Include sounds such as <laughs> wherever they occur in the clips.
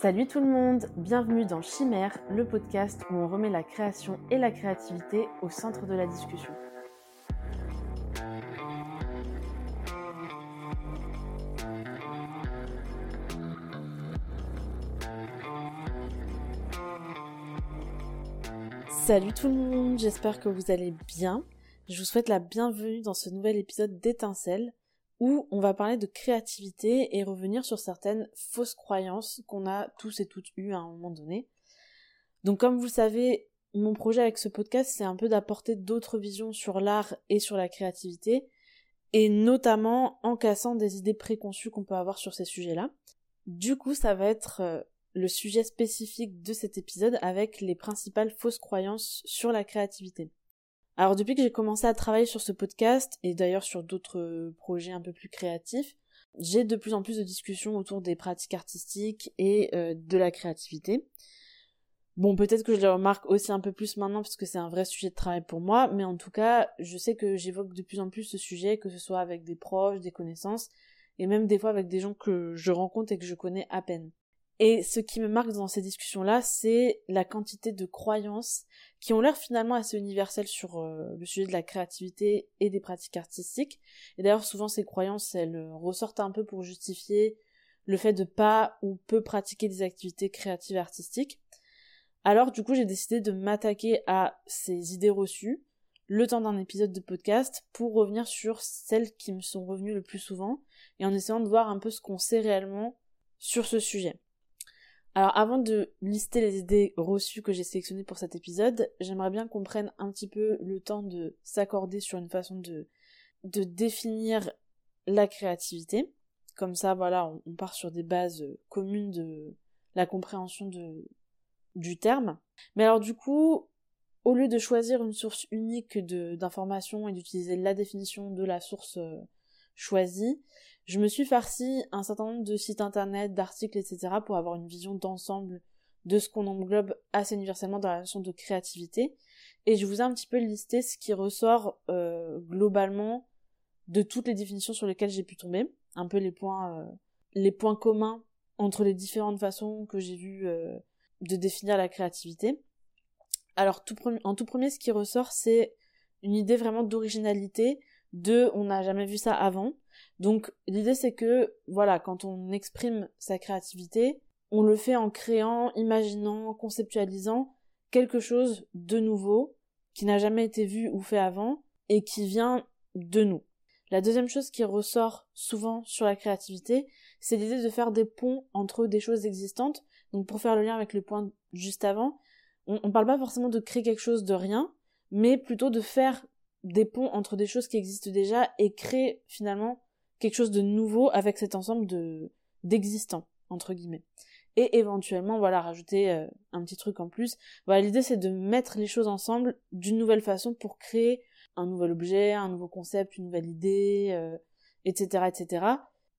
Salut tout le monde, bienvenue dans Chimère, le podcast où on remet la création et la créativité au centre de la discussion. Salut tout le monde, j'espère que vous allez bien. Je vous souhaite la bienvenue dans ce nouvel épisode d'Étincelle où on va parler de créativité et revenir sur certaines fausses croyances qu'on a tous et toutes eues à un moment donné. Donc comme vous le savez, mon projet avec ce podcast, c'est un peu d'apporter d'autres visions sur l'art et sur la créativité, et notamment en cassant des idées préconçues qu'on peut avoir sur ces sujets-là. Du coup, ça va être euh, le sujet spécifique de cet épisode avec les principales fausses croyances sur la créativité. Alors depuis que j'ai commencé à travailler sur ce podcast et d'ailleurs sur d'autres euh, projets un peu plus créatifs, j'ai de plus en plus de discussions autour des pratiques artistiques et euh, de la créativité. Bon, peut-être que je le remarque aussi un peu plus maintenant parce que c'est un vrai sujet de travail pour moi, mais en tout cas, je sais que j'évoque de plus en plus ce sujet, que ce soit avec des proches, des connaissances, et même des fois avec des gens que je rencontre et que je connais à peine. Et ce qui me marque dans ces discussions-là, c'est la quantité de croyances qui ont l'air finalement assez universelles sur euh, le sujet de la créativité et des pratiques artistiques. Et d'ailleurs, souvent ces croyances, elles euh, ressortent un peu pour justifier le fait de pas ou peu pratiquer des activités créatives artistiques. Alors du coup, j'ai décidé de m'attaquer à ces idées reçues le temps d'un épisode de podcast pour revenir sur celles qui me sont revenues le plus souvent et en essayant de voir un peu ce qu'on sait réellement sur ce sujet. Alors avant de lister les idées reçues que j'ai sélectionnées pour cet épisode, j'aimerais bien qu'on prenne un petit peu le temps de s'accorder sur une façon de, définir la créativité. Comme ça, voilà, on, part sur des bases communes de la compréhension du terme. Mais alors du coup, au lieu de choisir une source unique d'informations et d'utiliser la définition de la source euh, choisie, je me suis farci un certain nombre de sites internet, d'articles, etc. pour avoir une vision d'ensemble de ce qu'on englobe assez universellement dans la notion de créativité. Et je vous ai un petit peu listé ce qui ressort euh, globalement de toutes les définitions sur lesquelles j'ai pu tomber, un peu les points, euh, les points communs entre les différentes façons que j'ai vues euh, de définir la créativité. Alors tout en tout premier, ce qui ressort, c'est une idée vraiment d'originalité, de on n'a jamais vu ça avant, donc l'idée c'est que voilà, quand on exprime sa créativité, on le fait en créant, imaginant, conceptualisant quelque chose de nouveau qui n'a jamais été vu ou fait avant et qui vient de nous. La deuxième chose qui ressort souvent sur la créativité, c'est l'idée de faire des ponts entre des choses existantes. Donc pour faire le lien avec le point juste avant, on, on parle pas forcément de créer quelque chose de rien, mais plutôt de faire des ponts entre des choses qui existent déjà et créer finalement quelque chose de nouveau avec cet ensemble de d'existants entre guillemets. Et éventuellement voilà rajouter euh, un petit truc en plus. Voilà l'idée c'est de mettre les choses ensemble d'une nouvelle façon pour créer un nouvel objet un nouveau concept une nouvelle idée etc euh, etc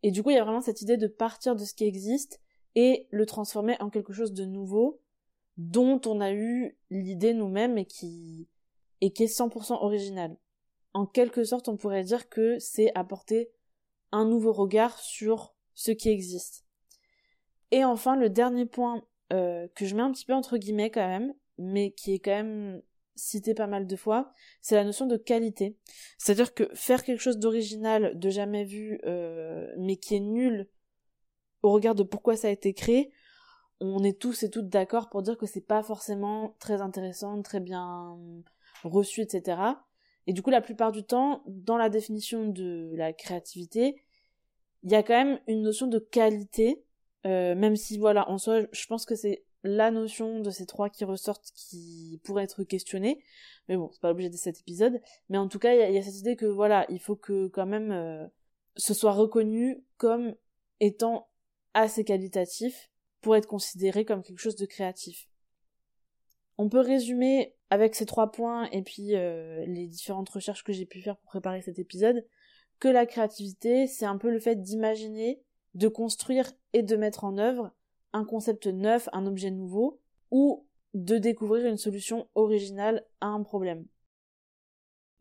et du coup il y a vraiment cette idée de partir de ce qui existe et le transformer en quelque chose de nouveau dont on a eu l'idée nous-mêmes et qui et qui est 100% original. En quelque sorte on pourrait dire que c'est apporter un nouveau regard sur ce qui existe. Et enfin, le dernier point euh, que je mets un petit peu entre guillemets quand même, mais qui est quand même cité pas mal de fois, c'est la notion de qualité. C'est-à-dire que faire quelque chose d'original, de jamais vu, euh, mais qui est nul au regard de pourquoi ça a été créé, on est tous et toutes d'accord pour dire que c'est pas forcément très intéressant, très bien reçu, etc. Et du coup, la plupart du temps, dans la définition de la créativité, il y a quand même une notion de qualité, euh, même si voilà, en soi, je pense que c'est la notion de ces trois qui ressortent qui pourrait être questionnée. Mais bon, c'est pas l'objet de cet épisode. Mais en tout cas, il y, a cette idée que voilà, il faut que quand même euh, ce soit reconnu comme étant assez qualitatif pour être considéré comme quelque chose de créatif. On peut résumer avec ces trois points et puis euh, les différentes recherches que j'ai pu faire pour préparer cet épisode, que la créativité, c'est un peu le fait d'imaginer, de construire et de mettre en œuvre un concept neuf, un objet nouveau, ou de découvrir une solution originale à un problème.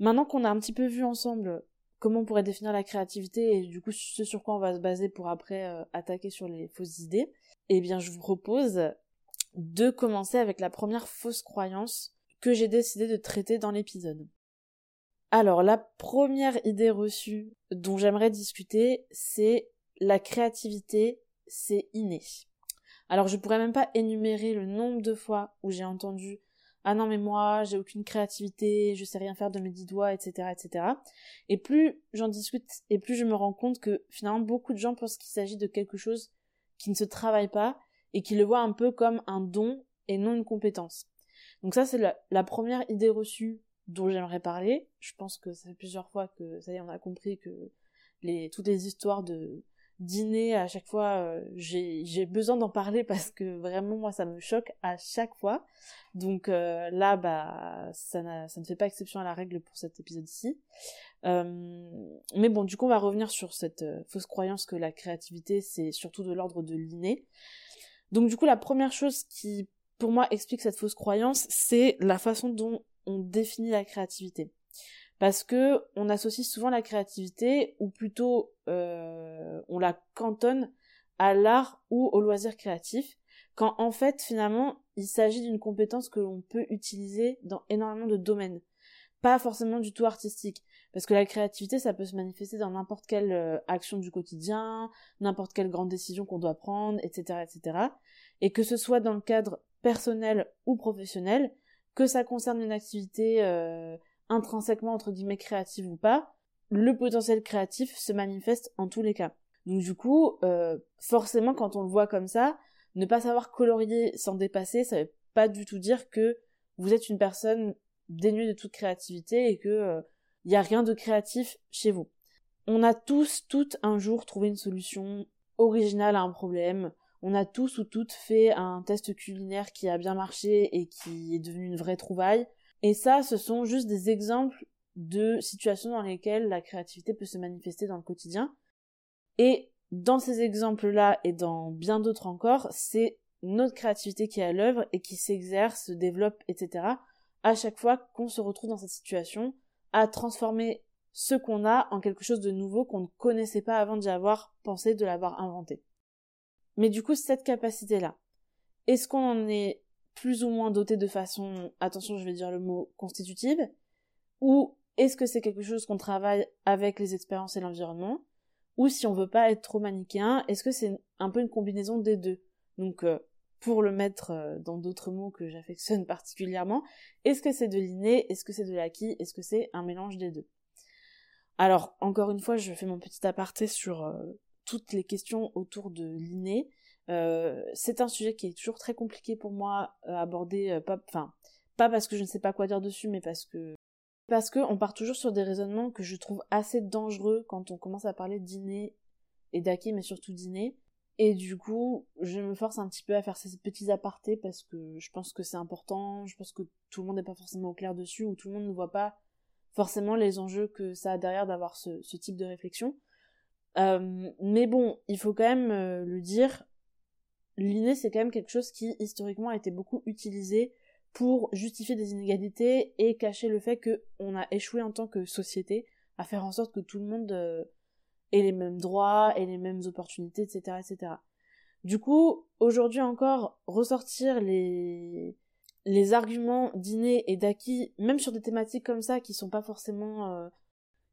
Maintenant qu'on a un petit peu vu ensemble comment on pourrait définir la créativité et du coup ce sur quoi on va se baser pour après euh, attaquer sur les fausses idées, eh bien je vous propose de commencer avec la première fausse croyance que j'ai décidé de traiter dans l'épisode. Alors la première idée reçue dont j'aimerais discuter, c'est la créativité, c'est inné. Alors je pourrais même pas énumérer le nombre de fois où j'ai entendu ah non mais moi j'ai aucune créativité, je sais rien faire de mes dix doigts, etc. etc. Et plus j'en discute et plus je me rends compte que finalement beaucoup de gens pensent qu'il s'agit de quelque chose qui ne se travaille pas et qui le voient un peu comme un don et non une compétence. Donc ça c'est la, première idée reçue dont j'aimerais parler. Je pense que ça fait plusieurs fois que ça y est on a compris que toutes les histoires de dîner à chaque fois euh, j'ai besoin d'en parler <laughs> parce que vraiment moi ça me choque à chaque fois donc euh, là bah ça, ça ne fait pas exception à la règle pour cet épisode-ci euh, mais bon du coup on va revenir sur cette fausse croyance que la créativité c'est surtout de l'ordre de l'inné donc du coup la première chose qui pour moi explique cette fausse croyance c'est la façon dont on définit la créativité. Parce que on associe souvent la créativité, ou plutôt euh, on la cantonne à l'art ou au loisir créatif, quand en fait finalement il s'agit d'une compétence que l'on peut utiliser dans énormément de domaines, pas forcément du tout artistique, parce que la créativité ça peut se manifester dans n'importe quelle euh, action du quotidien, n'importe quelle grande décision qu'on doit prendre, etc., etc., et que ce soit dans le cadre personnel ou professionnel, que ça concerne une activité euh, intrinsèquement entre guillemets créative ou pas, le potentiel créatif se manifeste en tous les cas. Donc du coup, euh, forcément quand on le voit comme ça, ne pas savoir colorier sans dépasser, ça veut pas du tout dire que vous êtes une personne dénuée de toute créativité et que il euh, y a rien de créatif chez vous. On a tous, toutes un jour trouvé une solution originale à un problème. On a tous ou toutes fait un test culinaire qui a bien marché et qui est devenu une vraie trouvaille. Et ça, ce sont juste des exemples de situations dans lesquelles la créativité peut se manifester dans le quotidien. Et dans ces exemples-là et dans bien d'autres encore, c'est notre créativité qui est à l'œuvre et qui s'exerce, se développe, etc. à chaque fois qu'on se retrouve dans cette situation, à transformer ce qu'on a en quelque chose de nouveau qu'on ne connaissait pas avant d'y avoir pensé, de l'avoir inventé. Mais du coup, cette capacité-là, est-ce qu'on en est plus ou moins doté de façon, attention je vais dire le mot constitutive, ou est-ce que c'est quelque chose qu'on travaille avec les expériences et l'environnement, ou si on veut pas être trop manichéen, est-ce que c'est un peu une combinaison des deux? Donc euh, pour le mettre euh, dans d'autres mots que j'affectionne particulièrement, est-ce que c'est de l'inné, est-ce que c'est de l'acquis, est-ce que c'est un mélange des deux? Alors encore une fois, je fais mon petit aparté sur euh, toutes les questions autour de l'inné. Euh, c'est un sujet qui est toujours très compliqué pour moi à aborder, pas, pas parce que je ne sais pas quoi dire dessus, mais parce que parce que on part toujours sur des raisonnements que je trouve assez dangereux quand on commence à parler d'inné et d'acquis, mais surtout d'inné. Et du coup, je me force un petit peu à faire ces petits apartés parce que je pense que c'est important, je pense que tout le monde n'est pas forcément au clair dessus, ou tout le monde ne voit pas forcément les enjeux que ça a derrière d'avoir ce, type de réflexion. Euh, mais bon, il faut quand même euh, le dire, l'inné c'est quand même quelque chose qui historiquement a été beaucoup utilisé pour justifier des inégalités et cacher le fait qu'on a échoué en tant que société à faire en sorte que tout le monde ait les mêmes droits et les mêmes opportunités, etc., etc. Du coup, aujourd'hui encore, ressortir les les arguments d'inné et d'acquis, même sur des thématiques comme ça qui sont pas forcément euh,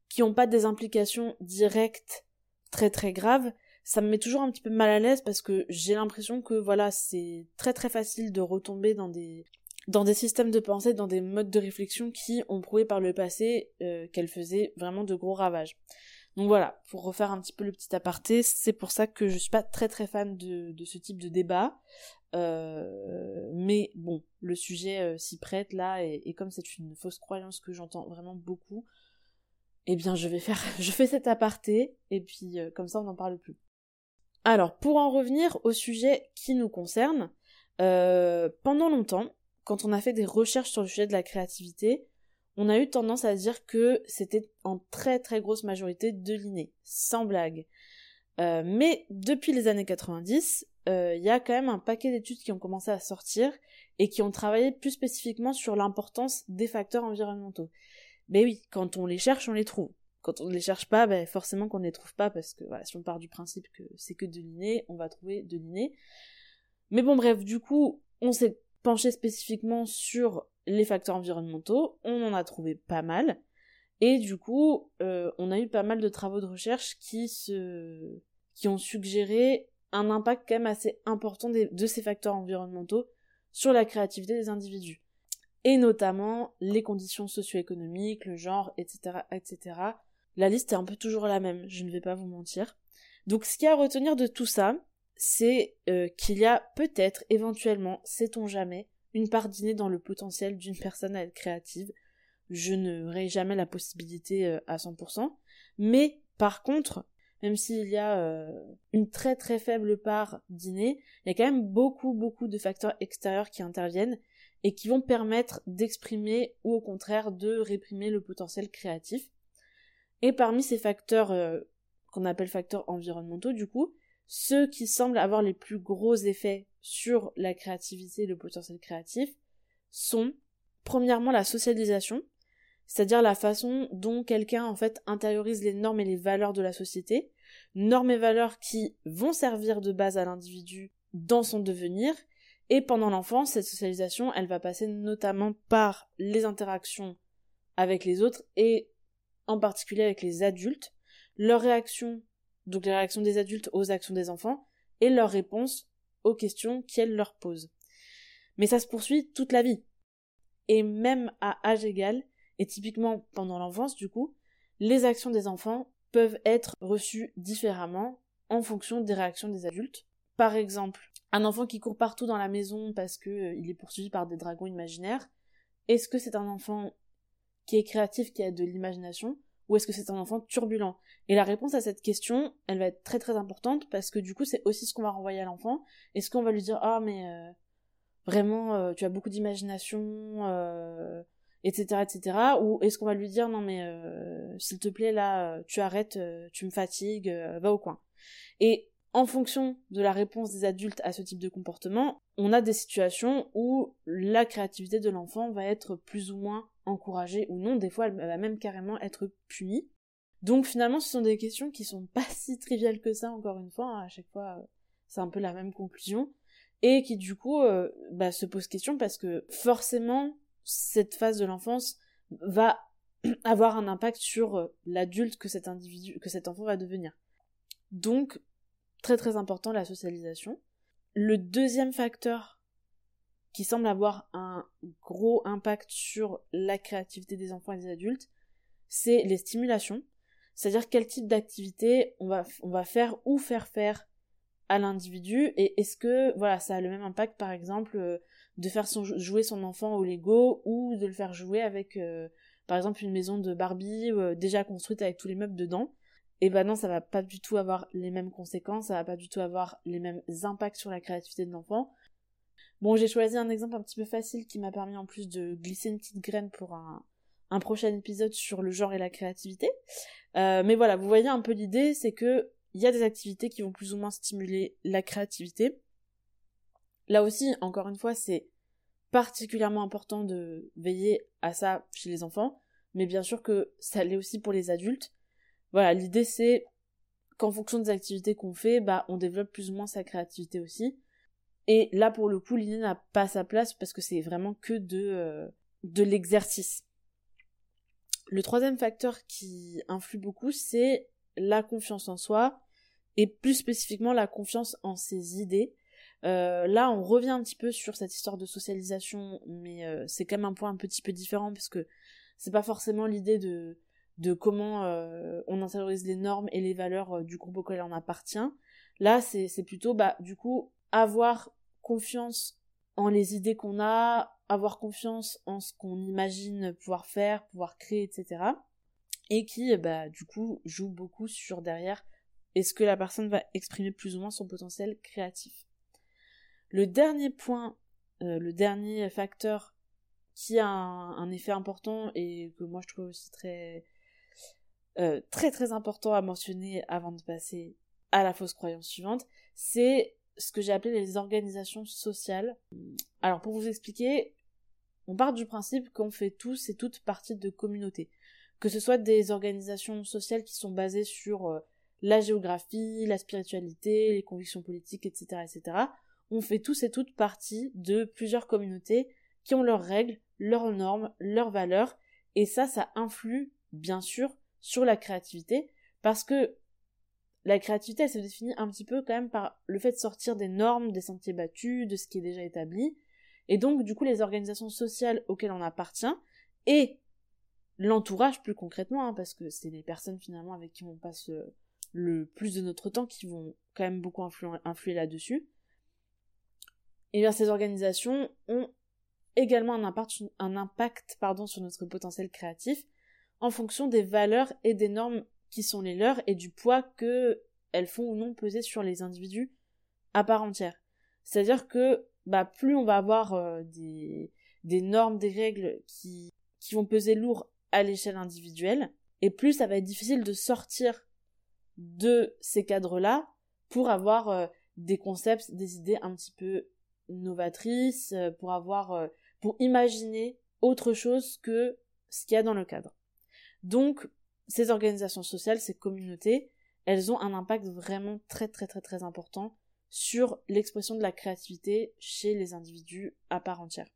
qui ont pas des implications directes très très graves, ça me met toujours un petit peu mal à l'aise parce que j'ai l'impression que voilà, c'est très très facile de retomber dans des dans des systèmes de pensée, dans des modes de réflexion qui ont prouvé par le passé euh, qu'elles faisaient vraiment de gros ravages. Donc voilà, pour refaire un petit peu le petit aparté, c'est pour ça que je suis pas très très fan de, ce type de débat. Euh, mais bon, le sujet euh, s'y prête là, et, comme c'est une fausse croyance que j'entends vraiment beaucoup, eh bien je vais faire, <laughs> je fais cet aparté, et puis euh, comme ça on n'en parle plus. Alors, pour en revenir au sujet qui nous concerne, pendant longtemps, quand on a fait des recherches sur le sujet de la créativité, on a eu tendance à dire que c'était en très très grosse majorité de l'inné, sans blague. Euh, mais depuis les années 90, euh, il y a quand même un paquet d'études qui ont commencé à sortir et qui ont travaillé plus spécifiquement sur l'importance des facteurs environnementaux. Mais oui, quand on les cherche, on les trouve quand on ne les cherche pas, ben forcément qu'on ne les trouve pas parce que voilà, si on part du principe que c'est que de l'inné, on va trouver de l'inné. Mais bon bref, du coup, on s'est penché spécifiquement sur les facteurs environnementaux, on en a trouvé pas mal. Et du coup, euh, on a eu pas mal de travaux de recherche qui se, qui ont suggéré un impact quand même assez important de ces facteurs environnementaux sur la créativité des individus. Et notamment les conditions socio-économiques, le genre, etc., etc. La liste est un peu toujours la même, je ne vais pas vous mentir. Donc ce qu'il y a à retenir de tout ça, c'est euh, qu'il y a peut-être, éventuellement, sait-on jamais, une part d'inné dans le potentiel d'une personne à être créative. Je n'aurai jamais la possibilité euh, à 100%. Mais par contre, même s'il y a euh, une très très faible part d'inné, il y a quand même beaucoup beaucoup de facteurs extérieurs qui interviennent et qui vont permettre d'exprimer ou au contraire de réprimer le potentiel créatif. Et parmi ces facteurs euh, qu'on appelle facteurs environnementaux, du coup, ceux qui semblent avoir les plus gros effets sur la créativité et le potentiel créatif sont premièrement la socialisation, c'est-à-dire la façon dont quelqu'un en fait intériorise les normes et les valeurs de la société, normes et valeurs qui vont servir de base à l'individu dans son devenir, et pendant l'enfance, cette socialisation, elle va passer notamment par les interactions avec les autres et en particulier avec les adultes, leurs réactions, donc les réactions des adultes aux actions des enfants, et leurs réponses aux questions qu'elles leur posent. Mais ça se poursuit toute la vie. Et même à âge égal, et typiquement pendant l'enfance du coup, les actions des enfants peuvent être reçues différemment en fonction des réactions des adultes. Par exemple, un enfant qui court partout dans la maison parce qu'il euh, est poursuivi par des dragons imaginaires, est-ce que c'est un enfant qui est créatif, qui a de l'imagination, ou est-ce que c'est un enfant turbulent? Et la réponse à cette question, elle va être très très importante parce que du coup, c'est aussi ce qu'on va renvoyer à l'enfant. Est-ce qu'on va lui dire ah mais euh, vraiment euh, tu as beaucoup d'imagination, etc., etc. Ou est-ce qu'on va lui dire non mais euh, s'il te plaît là, tu arrêtes, euh, tu me fatigues, euh, va au coin. Et en fonction de la réponse des adultes à ce type de comportement, on a des situations où la créativité de l'enfant va être plus ou moins encouragée ou non. Des fois, elle va même carrément être punie. Donc finalement, ce sont des questions qui sont pas si triviales que ça. Encore une fois, hein. à chaque fois, c'est un peu la même conclusion et qui du coup bah, se pose question parce que forcément cette phase de l'enfance va <clears throat> avoir un impact sur euh, l'adulte que cet individu, que cet enfant va devenir. Donc, très très important la socialisation. Le deuxième facteur qui semble avoir un gros impact sur la créativité des enfants et des adultes, c'est les stimulations. C'est-à-dire quel type d'activité on va, on va faire ou faire faire à l'individu et est-ce que voilà ça a le même impact par exemple euh, de faire jouer son enfant au Lego ou de le faire jouer avec euh, par exemple une maison de Barbie euh, déjà construite avec tous les meubles dedans? Et ben non ça va pas du tout avoir les mêmes conséquences ça va pas du tout avoir les mêmes impacts sur la créativité de l'enfant bon j'ai choisi un exemple un petit peu facile qui m'a permis en plus de glisser une petite graine pour un, prochain épisode sur le genre et la créativité mais voilà vous voyez un peu l'idée c'est que il y a des activités qui vont plus ou moins stimuler la créativité. Là aussi, encore une fois, c'est particulièrement important de veiller à ça chez les enfants, mais bien sûr que ça l'est aussi pour les adultes. Voilà, l'idée c'est qu'en fonction des activités qu'on fait, bah on développe plus ou moins sa créativité aussi. Et là pour le coup, l'idée n'a pas sa place parce que c'est vraiment que de euh, de l'exercice. Le troisième facteur qui influe beaucoup, c'est la confiance en soi et plus spécifiquement la confiance en ses idées. Euh, là, on revient un petit peu sur cette histoire de socialisation, mais euh, c'est quand même un point un petit peu différent parce que c'est pas forcément l'idée de de comment euh, on intériorise les normes et les valeurs du groupe auquel on appartient. Là, c'est c'est plutôt bah du coup avoir confiance en les idées qu'on a, avoir confiance en ce qu'on imagine pouvoir faire, pouvoir créer, etc. Et qui, bah, du coup, joue beaucoup sur derrière est-ce que la personne va exprimer plus ou moins son potentiel créatif. Le dernier point, euh, le dernier facteur qui a un, effet important et que moi je trouve aussi très euh, très très important à mentionner avant de passer à la fausse croyance suivante, c'est ce que j'ai appelé les organisations sociales. Alors pour vous expliquer, on part du principe qu'on fait tous et toutes partie de communautés que ce soit des organisations sociales qui sont basées sur euh, la géographie, la spiritualité, les convictions politiques, etc., etc. On fait tous et toutes partie de plusieurs communautés qui ont leurs règles, leurs normes, leurs valeurs, et ça, ça influe, bien sûr, sur la créativité, parce que la créativité, elle se définit un petit peu quand même par le fait de sortir des normes, des sentiers battus, de ce qui est déjà établi, et donc, du coup, les organisations sociales auxquelles on appartient, et l'entourage plus concrètement, hein, parce que c'est les personnes finalement avec qui on passe le, plus de notre temps qui vont quand même beaucoup influer, là-dessus. Et bien ces organisations ont également un impact, sur notre potentiel créatif en fonction des valeurs et des normes qui sont les leurs et du poids que elles font ou non peser sur les individus à part entière. C'est-à-dire que bah plus on va avoir euh, des, des normes, des règles qui, qui vont peser lourd à l'échelle individuelle, et plus ça va être difficile de sortir de ces cadres-là pour avoir euh, des concepts, des idées un petit peu novatrices, euh, pour avoir, pour imaginer autre chose que ce qu'il y a dans le cadre. Donc, ces organisations sociales, ces communautés, elles ont un impact vraiment très très très très important sur l'expression de la créativité chez les individus à part entière.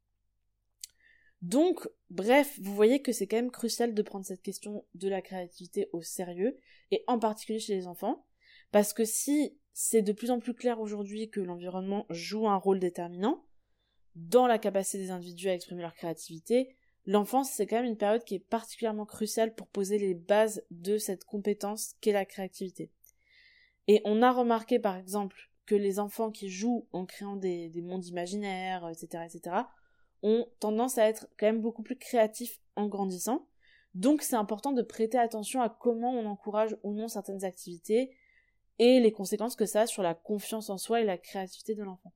Donc, bref, vous voyez que c'est quand même crucial de prendre cette question de la créativité au sérieux, et en particulier chez les enfants, parce que si c'est de plus en plus clair aujourd'hui que l'environnement joue un rôle déterminant dans la capacité des individus à exprimer leur créativité, l'enfance c'est quand même une période qui est particulièrement cruciale pour poser les bases de cette compétence qu'est la créativité. Et on a remarqué par exemple que les enfants qui jouent en créant des, des mondes imaginaires, etc., etc., ont tendance à être quand même beaucoup plus créatifs en grandissant. Donc c'est important de prêter attention à comment on encourage ou non certaines activités et les conséquences que ça a sur la confiance en soi et la créativité de l'enfant.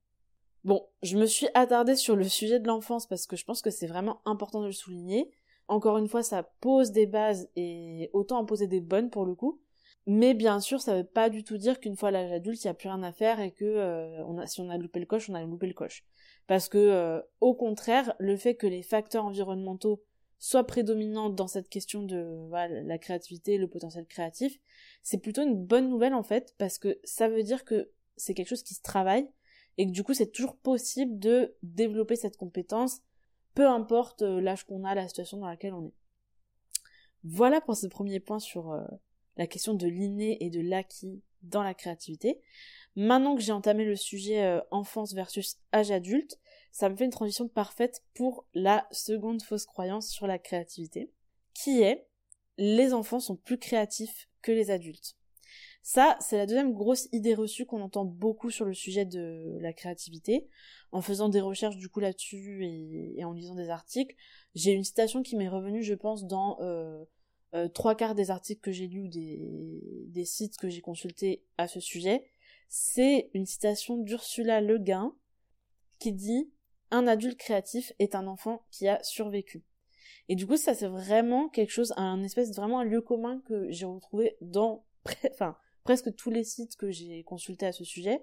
Bon, je me suis attardée sur le sujet de l'enfance parce que je pense que c'est vraiment important de le souligner. Encore une fois, ça pose des bases et autant en poser des bonnes pour le coup. Mais bien sûr, ça veut pas du tout dire qu'une fois l'âge adulte, il n'y a plus rien à faire et que euh, si on a loupé le coche, on a loupé le coche. Parce que, euh, au contraire, le fait que les facteurs environnementaux soient prédominants dans cette question de la créativité, le potentiel créatif, c'est plutôt une bonne nouvelle en fait, parce que ça veut dire que c'est quelque chose qui se travaille et que du coup c'est toujours possible de développer cette compétence, peu importe euh, l'âge qu'on a, la situation dans laquelle on est. Voilà pour ce premier point sur euh, la question de l'inné et de l'acquis dans la créativité. Maintenant que j'ai entamé le sujet euh, enfance versus âge adulte, ça me fait une transition parfaite pour la seconde fausse croyance sur la créativité, qui est les enfants sont plus créatifs que les adultes. Ça, c'est la deuxième grosse idée reçue qu'on entend beaucoup sur le sujet de la créativité. En faisant des recherches du coup là-dessus et, en lisant des articles, j'ai une citation qui m'est revenue, je pense, dans euh, euh, trois quarts des articles que j'ai lus ou des, des sites que j'ai consultés à ce sujet c'est une citation d'Ursula Le Guin qui dit Un adulte créatif est un enfant qui a survécu. Et du coup, ça c'est vraiment quelque chose, un espèce vraiment un lieu commun que j'ai retrouvé dans <laughs> enfin, presque tous les sites que j'ai consultés à ce sujet.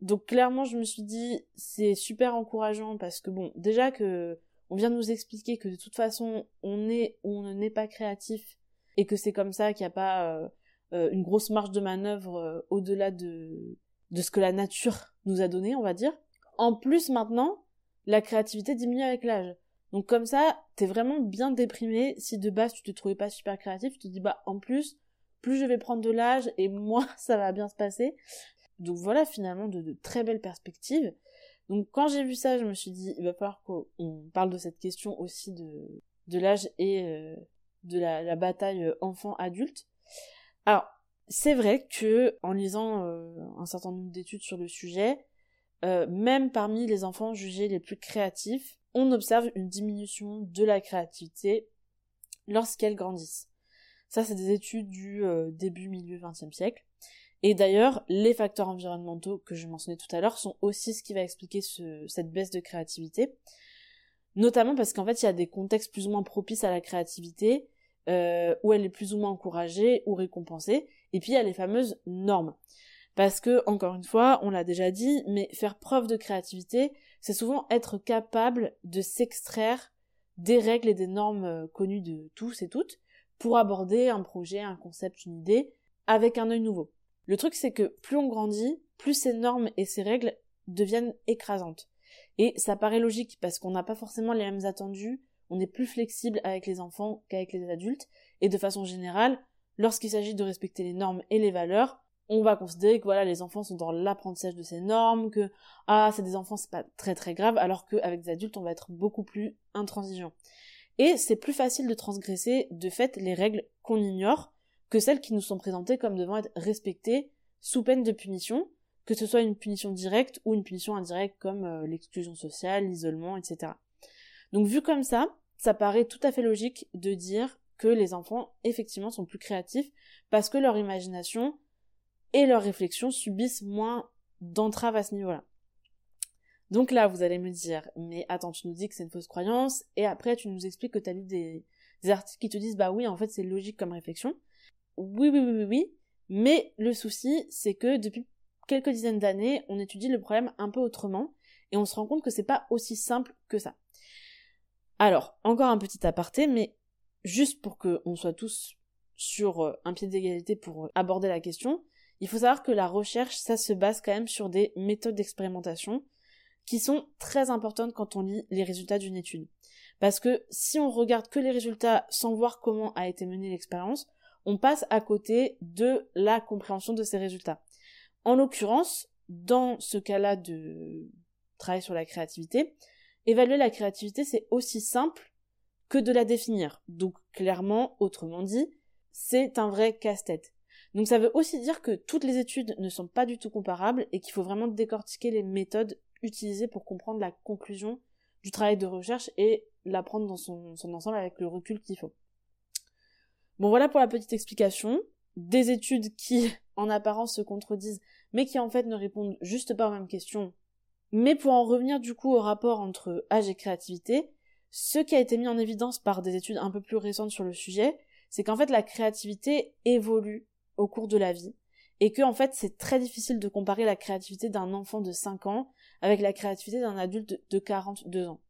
Donc clairement, je me suis dit c'est super encourageant parce que bon, déjà que on vient de nous expliquer que de toute façon, on est ou on n'est pas créatif et que c'est comme ça qu'il n'y a pas euh, euh, une grosse marge de manœuvre euh, au-delà de, de ce que la nature nous a donné, on va dire. En plus, maintenant, la créativité diminue avec l'âge. Donc comme ça, t'es vraiment bien déprimé. Si de base tu te trouvais pas super créatif, tu te dis bah en plus, plus je vais prendre de l'âge et moins <laughs> ça va bien se passer. Donc voilà finalement de, très belles perspectives. Donc quand j'ai vu ça, je me suis dit il va falloir qu'on parle de cette question aussi de, l'âge et euh, de la, bataille enfant-adulte. Alors, c'est vrai que en lisant euh, un certain nombre d'études sur le sujet, euh, même parmi les enfants jugés les plus créatifs, on observe une diminution de la créativité lorsqu'elles grandissent. Ça, c'est des études du euh, début milieu XXe siècle. Et d'ailleurs, les facteurs environnementaux que je mentionnais tout à l'heure sont aussi ce qui va expliquer cette baisse de créativité. Notamment parce qu'en fait, il y a des contextes plus ou moins propices à la créativité, euh, où elle est plus ou moins encouragée ou récompensée. Et puis il y a les fameuses normes. Parce que, encore une fois, on l'a déjà dit, mais faire preuve de créativité, c'est souvent être capable de s'extraire des règles et des normes euh, connues de tous et toutes, pour aborder un projet, un concept, une idée avec un œil nouveau. Le truc c'est que plus on grandit, plus ces normes et ces règles deviennent écrasantes. Et ça paraît logique parce qu'on n'a pas forcément les mêmes attendus, on est plus flexible avec les enfants qu'avec les adultes, et de façon générale, lorsqu'il s'agit de respecter les normes et les valeurs, on va considérer que voilà les enfants sont dans l'apprentissage de ces normes, que ah c'est des enfants c'est pas très très grave, alors qu'avec des adultes on va être beaucoup plus intransigeant. Et c'est plus facile de transgresser de fait les règles qu'on ignore que celles qui nous sont présentées comme devant être respectées sous peine de punition, que ce soit une punition directe ou une punition indirecte comme euh, l'exclusion sociale, l'isolement, etc. Donc vu comme ça, ça paraît tout à fait logique de dire que les enfants effectivement sont plus créatifs parce que leur imagination et leurs réflexions subissent moins d'entraves à ce niveau-là. Donc là, vous allez me dire, mais attends, tu nous dis que c'est une fausse croyance, et après tu nous expliques que tu as lu des, articles qui te disent, bah oui, en fait c'est logique comme réflexion. Oui, oui, oui, oui, oui, mais le souci, c'est que depuis quelques dizaines d'années, on étudie le problème un peu autrement, et on se rend compte que c'est pas aussi simple que ça. Alors, encore un petit aparté, mais juste pour qu'on soit tous sur euh, un pied d'égalité pour euh, aborder la question, il faut savoir que la recherche, ça se base quand même sur des méthodes d'expérimentation qui sont très importantes quand on lit les résultats d'une étude. Parce que si on regarde que les résultats sans voir comment a été menée l'expérience, on passe à côté de la compréhension de ces résultats. En l'occurrence, dans ce cas-là de travail sur la créativité, évaluer la créativité, c'est aussi simple que de la définir. Donc clairement, autrement dit, c'est un vrai casse-tête. Donc ça veut aussi dire que toutes les études ne sont pas du tout comparables et qu'il faut vraiment décortiquer les méthodes utilisées pour comprendre la conclusion du travail de recherche et l'apprendre dans son, son ensemble avec le recul qu'il faut. Bon voilà pour la petite explication. Des études qui, <laughs> en apparence, se contredisent, mais qui en fait ne répondent juste pas aux mêmes questions. Mais pour en revenir du coup au rapport entre âge et créativité, ce qui a été mis en évidence par des études un peu plus récentes sur le sujet, c'est qu'en fait la créativité évolue au cours de la vie et que en fait c'est très difficile de comparer la créativité d'un enfant de 5 ans avec la créativité d'un adulte de 42 ans.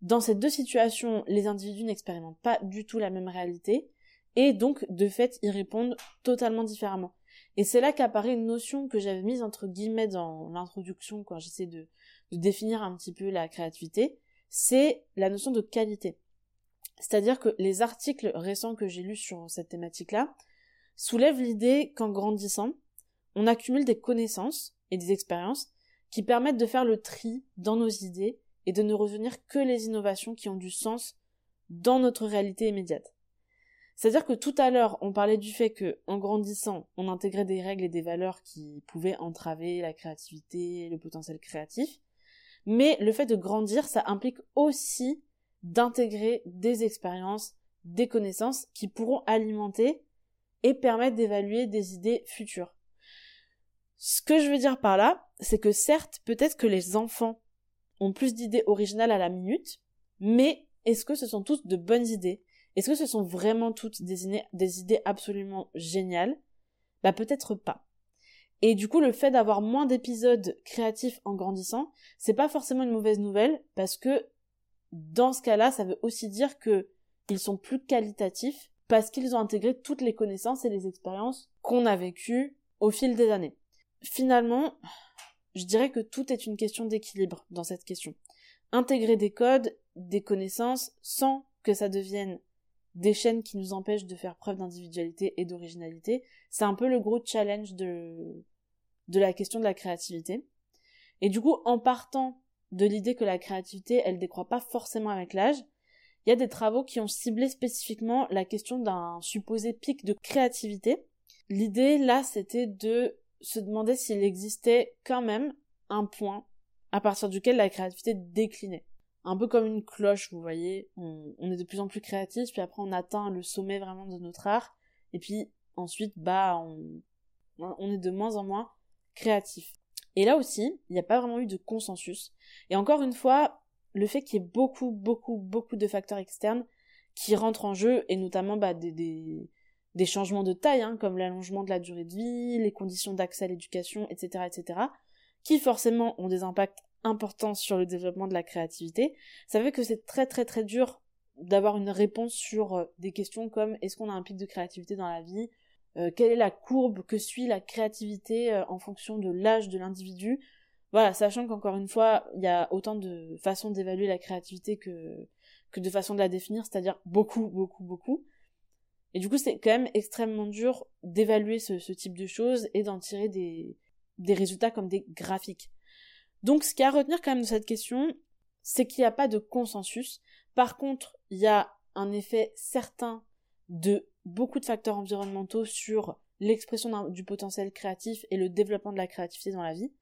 Dans ces deux situations, les individus n'expérimentent pas du tout la même réalité et donc de fait ils répondent totalement différemment. Et c'est là qu'apparaît une notion que j'avais mise entre guillemets dans l'introduction quand j'essaie de, de définir un petit peu la créativité, c'est la notion de qualité. C'est-à-dire que les articles récents que j'ai lus sur cette thématique-là soulève l'idée qu'en grandissant, on accumule des connaissances et des expériences qui permettent de faire le tri dans nos idées et de ne revenir que les innovations qui ont du sens dans notre réalité immédiate. C'est-à-dire que tout à l'heure, on parlait du fait que, en grandissant, on intégrait des règles et des valeurs qui pouvaient entraver la créativité, le potentiel créatif. Mais le fait de grandir, ça implique aussi d'intégrer des expériences, des connaissances qui pourront alimenter et permettre d'évaluer des idées futures. Ce que je veux dire par là, c'est que certes, peut-être que les enfants ont plus d'idées originales à la minute, mais est-ce que ce sont toutes de bonnes idées? Est-ce que ce sont vraiment toutes des, idées, absolument géniales? Bah peut-être pas. Et du coup, le fait d'avoir moins d'épisodes créatifs en grandissant, c'est pas forcément une mauvaise nouvelle, parce que dans ce cas-là, ça veut aussi dire que ils sont plus qualitatifs parce qu'ils ont intégré toutes les connaissances et les expériences qu'on a vécues au fil des années. Finalement, je dirais que tout est une question d'équilibre dans cette question. Intégrer des codes, des connaissances, sans que ça devienne des chaînes qui nous empêchent de faire preuve d'individualité et d'originalité, c'est un peu le gros challenge de, de la question de la créativité. Et du coup, en partant de l'idée que la créativité, elle décroît pas forcément avec l'âge, il y a des travaux qui ont ciblé spécifiquement la question d'un supposé pic de créativité. L'idée là, c'était de se demander s'il existait quand même un point à partir duquel la créativité déclinait. Un peu comme une cloche, vous voyez, on, est de plus en plus créatif, puis après on atteint le sommet vraiment de notre art, et puis ensuite, bah, on, on est de moins en moins créatif. Et là aussi, il n'y a pas vraiment eu de consensus. Et encore une fois, le fait qu'il y ait beaucoup, beaucoup, beaucoup de facteurs externes qui rentrent en jeu, et notamment bah, des, changements de taille, hein, comme l'allongement de la durée de vie, les conditions d'accès à l'éducation, etc., etc., qui forcément ont des impacts importants sur le développement de la créativité, ça fait que c'est très très très dur d'avoir une réponse sur euh, des questions comme est-ce qu'on a un pic de créativité dans la vie? Euh, Quelle est la courbe? Que suit la créativité en fonction de l'âge de l'individu? Voilà, sachant qu'encore une fois, il y a autant de façons d'évaluer la créativité que, de façons de la définir, c'est-à-dire beaucoup, beaucoup, beaucoup. Et du coup, c'est quand même extrêmement dur d'évaluer ce, ce, type de choses et d'en tirer des, des résultats comme des graphiques. Donc, ce qu'il y a à retenir quand même de cette question, c'est qu'il n'y a pas de consensus. Par contre, il y a un effet certain de beaucoup de facteurs environnementaux sur l'expression du potentiel créatif et le développement de la créativité dans la vie.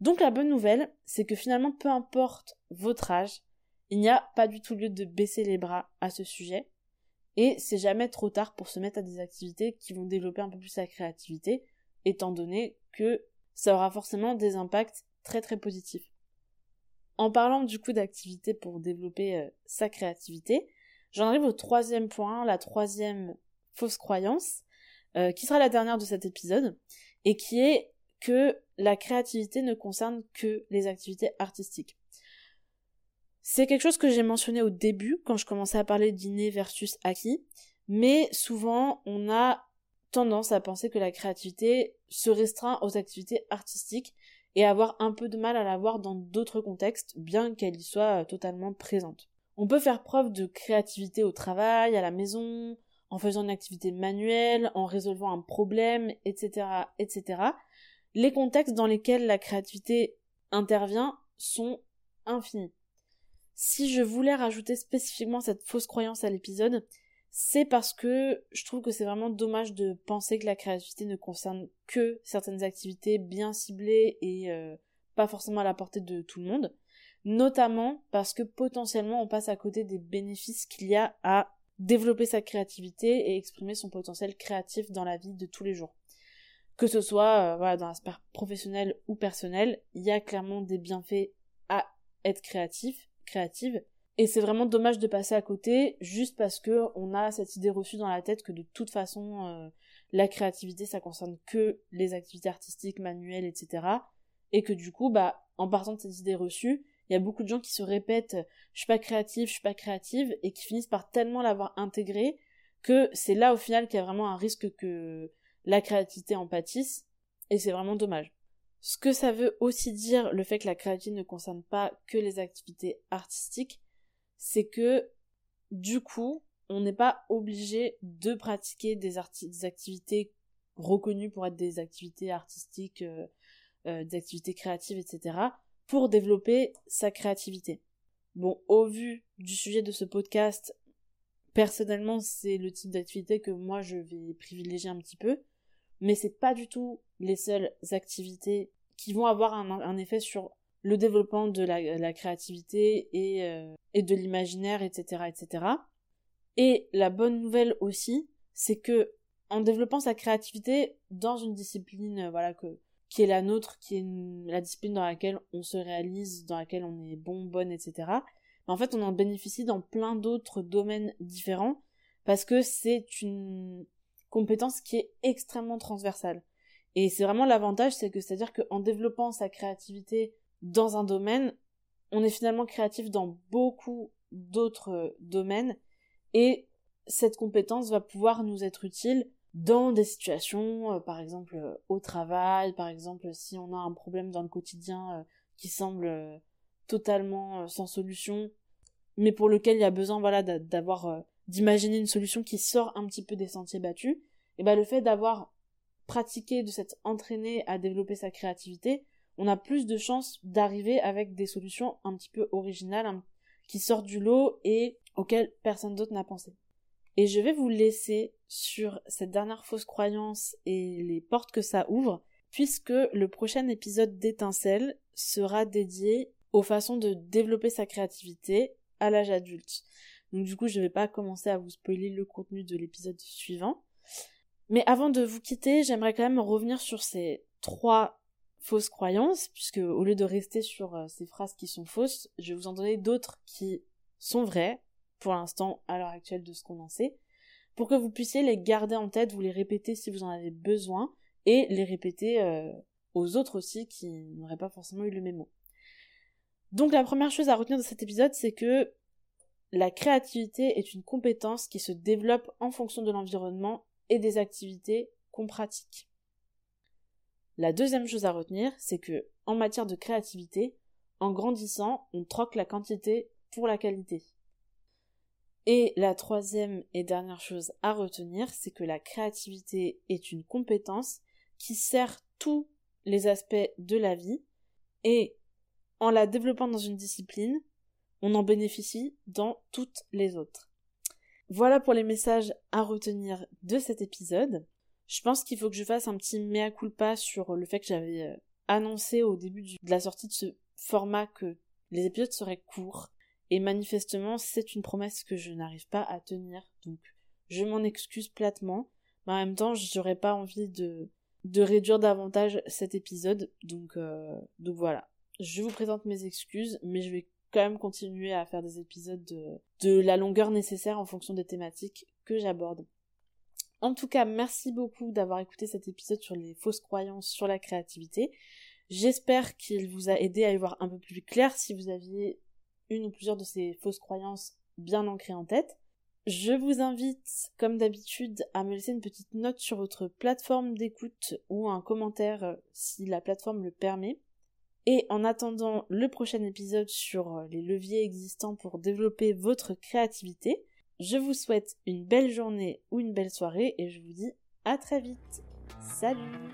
Donc la bonne nouvelle, c'est que finalement, peu importe votre âge, il n'y a pas du tout lieu de baisser les bras à ce sujet. Et c'est jamais trop tard pour se mettre à des activités qui vont développer un peu plus la créativité, étant donné que ça aura forcément des impacts très très positifs. En parlant du coup d'activité pour développer euh, sa créativité, j'en arrive au troisième point, la troisième fausse croyance, euh, qui sera la dernière de cet épisode, et qui est que la créativité ne concerne que les activités artistiques. C'est quelque chose que j'ai mentionné au début quand je commençais à parler d'inné versus acquis, mais souvent on a tendance à penser que la créativité se restreint aux activités artistiques et avoir un peu de mal à la voir dans d'autres contextes, bien qu'elle y soit euh, totalement présente. On peut faire preuve de créativité au travail, à la maison, en faisant une activité manuelle, en résolvant un problème, etc., etc. Les contextes dans lesquels la créativité intervient sont infinis. Si je voulais rajouter spécifiquement cette fausse croyance à l'épisode, c'est parce que je trouve que c'est vraiment dommage de penser que la créativité ne concerne que certaines activités bien ciblées et euh, pas forcément à la portée de tout le monde, notamment parce que potentiellement on passe à côté des bénéfices qu'il y a à développer sa créativité et exprimer son potentiel créatif dans la vie de tous les jours. Que ce soit euh, voilà, dans l'aspect professionnel ou personnel, il y a clairement des bienfaits à être créatif, créative, et c'est vraiment dommage de passer à côté juste parce que on a cette idée reçue dans la tête que de toute façon euh, la créativité ça concerne que les activités artistiques, manuelles, etc. Et que du coup, bah, en partant de cette idée reçue, il y a beaucoup de gens qui se répètent je suis pas créatif, je suis pas créative et qui finissent par tellement l'avoir intégré que c'est là au final qu'il y a vraiment un risque que la créativité en pâtisse et c'est vraiment dommage. Ce que ça veut aussi dire le fait que la créativité ne concerne pas que les activités artistiques, c'est que du coup, on n'est pas obligé de pratiquer des, activités reconnues pour être des activités artistiques, euh, euh, des activités créatives, etc., pour développer sa créativité. Bon, au vu du sujet de ce podcast, personnellement, c'est le type d'activité que moi je vais privilégier un petit peu, mais c'est pas du tout les seules activités qui vont avoir un effet sur le développement de la, créativité et, euh, et de l'imaginaire, etc., etc. Et la bonne nouvelle aussi, c'est que en développant sa créativité dans une discipline, euh, voilà, que, qui est la nôtre, qui est la discipline dans laquelle on se réalise, dans laquelle on est bon, bonne, etc. En fait, on en bénéficie dans plein d'autres domaines différents parce que c'est une compétence qui est extrêmement transversale. Et c'est vraiment l'avantage, c'est que c'est-à-dire qu'en développant sa créativité dans un domaine, on est finalement créatif dans beaucoup d'autres domaines et cette compétence va pouvoir nous être utile dans des situations, euh, par exemple euh, au travail, par exemple si on a un problème dans le quotidien euh, qui semble totalement sans solution, mais pour lequel il y a besoin voilà d'avoir d'imaginer une solution qui sort un petit peu des sentiers battus, et ben le fait d'avoir pratiqué, de s'être entraîné à développer sa créativité, on a plus de chances d'arriver avec des solutions un petit peu originales, qui sortent du lot et auxquelles personne d'autre n'a pensé. Et je vais vous laisser sur cette dernière fausse croyance et les portes que ça ouvre, puisque le prochain épisode d'étincelle sera dédié aux façons de développer sa créativité à l'âge adulte. Donc du coup, je ne vais pas commencer à vous spoiler le contenu de l'épisode suivant. Mais avant de vous quitter, j'aimerais quand même revenir sur ces trois fausses croyances, puisque au lieu de rester sur euh, ces phrases qui sont fausses, je vais vous en donner d'autres qui sont vraies, pour l'instant, à l'heure actuelle de ce qu'on en sait, pour que vous puissiez les garder en tête, vous les répéter si vous en avez besoin, et les répéter euh, aux autres aussi qui n'auraient pas forcément eu le même mot. Donc la première chose à retenir de cet épisode, c'est que la créativité est une compétence qui se développe en fonction de l'environnement et des activités qu'on pratique. La deuxième chose à retenir, c'est que, en matière de créativité, en grandissant, on troque la quantité pour la qualité. Et la troisième et dernière chose à retenir, c'est que la créativité est une compétence qui sert tous les aspects de la vie et en la développant dans une discipline, on en bénéficie dans toutes les autres. Voilà pour les messages à retenir de cet épisode. Je pense qu'il faut que je fasse un petit mea culpa sur le fait que j'avais euh, annoncé au début de la sortie de ce format que les épisodes seraient courts. Et manifestement, c'est une promesse que je n'arrive pas à tenir. Donc, je m'en excuse platement. Mais en même temps, j'aurais pas envie de, réduire davantage cet épisode. Donc, euh, donc voilà. Je vous présente mes excuses, mais je vais quand même continuer à faire des épisodes de, la longueur nécessaire en fonction des thématiques que j'aborde. En tout cas, merci beaucoup d'avoir écouté cet épisode sur les fausses croyances sur la créativité. J'espère qu'il vous a aidé à y voir un peu plus clair si vous aviez une ou plusieurs de ces fausses croyances bien ancrées en tête. Je vous invite, comme d'habitude, à me laisser une petite note sur votre plateforme d'écoute ou un commentaire euh, si la plateforme le permet. Et en attendant le prochain épisode sur euh, les leviers existants pour développer votre créativité, je vous souhaite une belle journée ou une belle soirée et je vous dis à très vite. Salut